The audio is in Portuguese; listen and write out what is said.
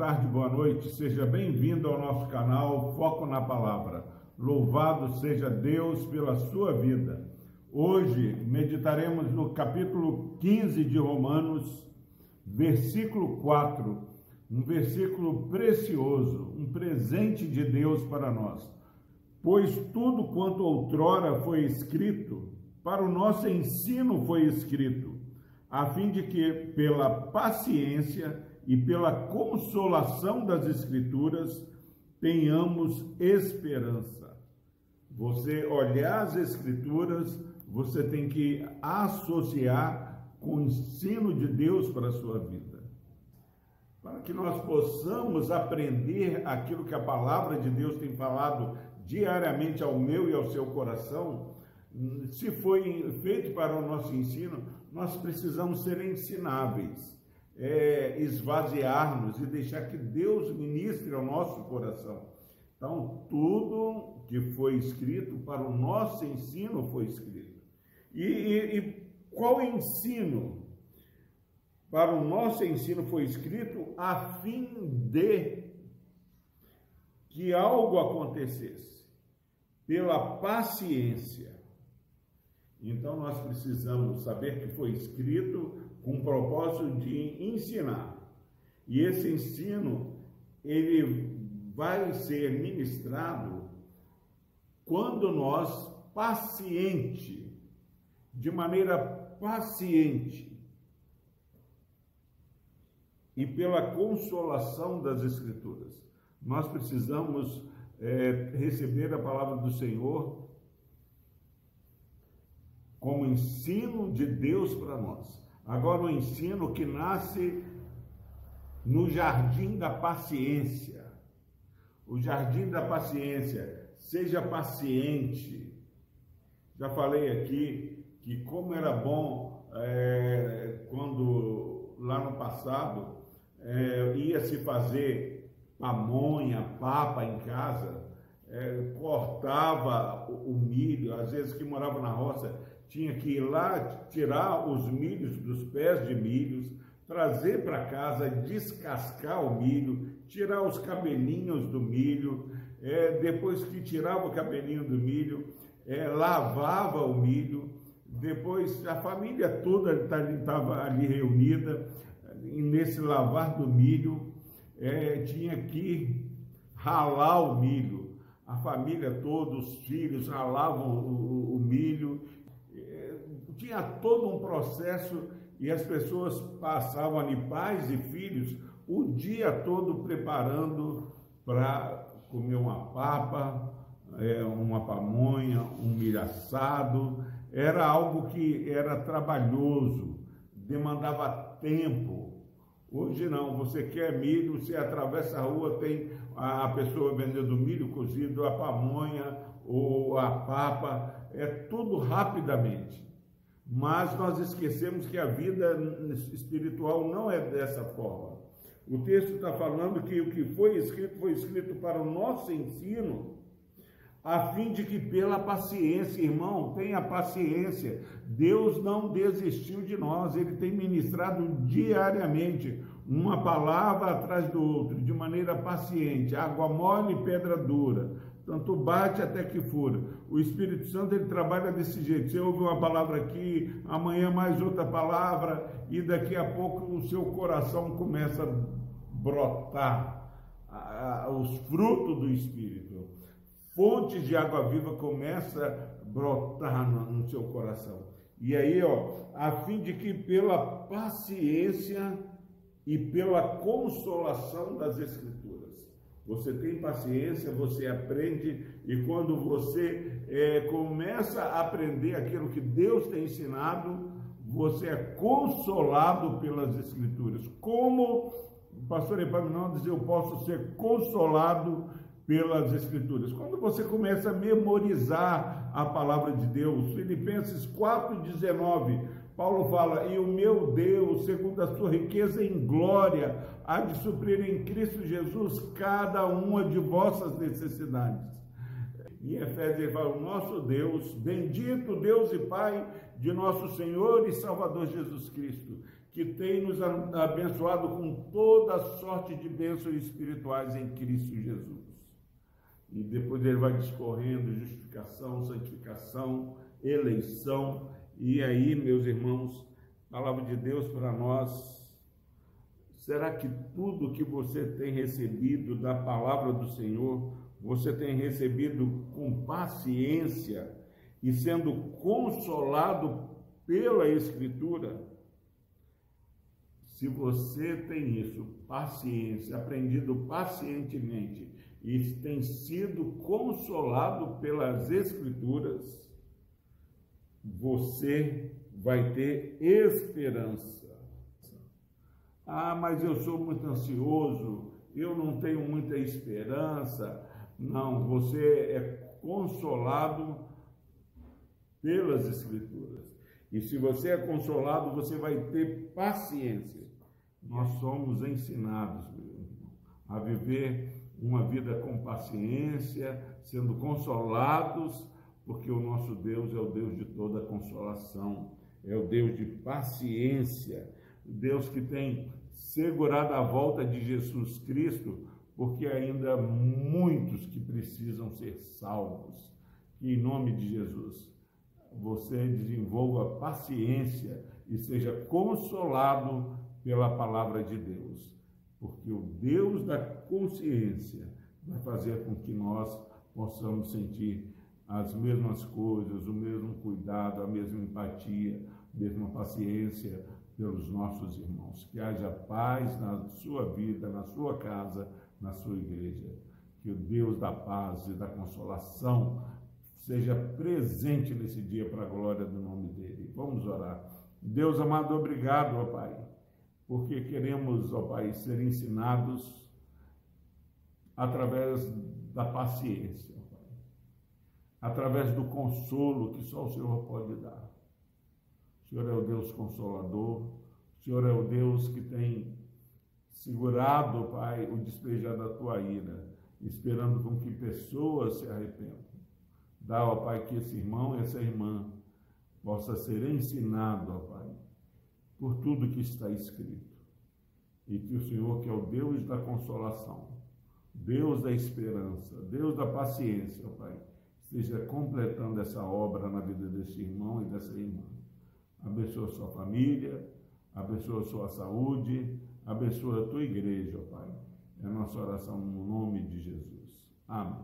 tarde, boa noite. Seja bem-vindo ao nosso canal Foco na Palavra. Louvado seja Deus pela sua vida. Hoje meditaremos no capítulo 15 de Romanos, versículo 4, um versículo precioso, um presente de Deus para nós. Pois tudo quanto outrora foi escrito, para o nosso ensino foi escrito, a fim de que, pela paciência e pela consolação das Escrituras, tenhamos esperança. Você olhar as Escrituras, você tem que associar com o ensino de Deus para a sua vida. Para que nós possamos aprender aquilo que a palavra de Deus tem falado diariamente ao meu e ao seu coração, se foi feito para o nosso ensino, nós precisamos ser ensináveis é, esvaziar-nos e deixar que Deus ministre ao nosso coração. Então, tudo que foi escrito para o nosso ensino foi escrito. E, e, e qual ensino? Para o nosso ensino foi escrito a fim de que algo acontecesse, pela paciência. Então, nós precisamos saber que foi escrito com o propósito de ensinar. E esse ensino, ele vai ser ministrado quando nós, paciente, de maneira paciente, e pela consolação das Escrituras, nós precisamos é, receber a palavra do Senhor como ensino de Deus para nós. Agora, o ensino que nasce no jardim da paciência. O jardim da paciência. Seja paciente. Já falei aqui que, como era bom é, quando lá no passado é, ia se fazer pamonha, papa em casa, é, cortava o, milho, às vezes que morava na roça, tinha que ir lá tirar os milhos dos pés de milhos, trazer para casa, descascar o milho, tirar os cabelinhos do milho, é, depois que tirava o cabelinho do milho, é, lavava o milho, depois a família toda estava ali reunida, nesse lavar do milho, é, tinha que ralar o milho. A família toda, os filhos ralavam o, o milho tinha todo um processo e as pessoas passavam ali, pais e filhos, o dia todo preparando para comer uma papa, é, uma pamonha, um milho assado. Era algo que era trabalhoso, demandava tempo. Hoje não, você quer milho, você atravessa a rua, tem a pessoa vendendo milho cozido, a pamonha ou a papa, é tudo rapidamente. Mas nós esquecemos que a vida espiritual não é dessa forma. O texto está falando que o que foi escrito foi escrito para o nosso ensino, a fim de que pela paciência, irmão, tenha paciência. Deus não desistiu de nós, ele tem ministrado diariamente uma palavra atrás do outro, de maneira paciente, água mole e pedra dura tanto bate até que fura. O Espírito Santo ele trabalha desse jeito. Você ouve uma palavra aqui, amanhã mais outra palavra, e daqui a pouco o seu coração começa a brotar os frutos do Espírito. Fontes de água viva começam a brotar no, no seu coração. E aí, ó, a fim de que pela paciência e pela consolação das Escrituras você tem paciência, você aprende, e quando você é, começa a aprender aquilo que Deus tem ensinado, você é consolado pelas Escrituras. Como pastor Epaminondas, eu posso ser consolado pelas Escrituras. Quando você começa a memorizar a palavra de Deus, Filipenses 4,19 Paulo fala: E o meu Deus, segundo a sua riqueza em glória, há de suprir em Cristo Jesus cada uma de vossas necessidades. Em Efésios ele fala: Nosso Deus, bendito Deus e Pai de nosso Senhor e Salvador Jesus Cristo, que tem nos abençoado com toda sorte de bênçãos espirituais em Cristo Jesus. E depois ele vai discorrendo justificação, santificação, eleição. E aí, meus irmãos, palavra de Deus para nós. Será que tudo que você tem recebido da palavra do Senhor, você tem recebido com paciência e sendo consolado pela Escritura? Se você tem isso, paciência, aprendido pacientemente e tem sido consolado pelas Escrituras, você vai ter esperança. Ah, mas eu sou muito ansioso, eu não tenho muita esperança. Não, você é consolado pelas Escrituras. E se você é consolado, você vai ter paciência. Nós somos ensinados a viver uma vida com paciência, sendo consolados, porque o nosso Deus é o Deus de toda consolação, é o Deus de paciência, Deus que tem segurado a volta de Jesus Cristo, porque ainda há muitos que precisam ser salvos. Que em nome de Jesus você desenvolva paciência e seja consolado pela palavra de Deus, porque o Deus da consciência vai fazer com que nós possamos sentir as mesmas coisas, o mesmo cuidado, a mesma empatia, a mesma paciência pelos nossos irmãos. Que haja paz na sua vida, na sua casa, na sua igreja. Que o Deus da paz e da consolação seja presente nesse dia para a glória do nome dele. Vamos orar. Deus amado, obrigado, ó Pai, porque queremos, ó Pai, ser ensinados através da paciência, através do consolo que só o Senhor pode dar. O Senhor é o Deus consolador, o Senhor é o Deus que tem segurado, Pai, o despejar da tua ira, esperando com que pessoas se arrependam. Dá, ó Pai, que esse irmão e essa irmã possa ser ensinado, ó Pai, por tudo que está escrito. E que o Senhor, que é o Deus da consolação, Deus da esperança, Deus da paciência, ó Pai, esteja completando essa obra na vida desse irmão e dessa irmã. Abençoa sua família, abençoa sua saúde, abençoa a tua igreja, ó Pai. É a nossa oração no nome de Jesus. Amém.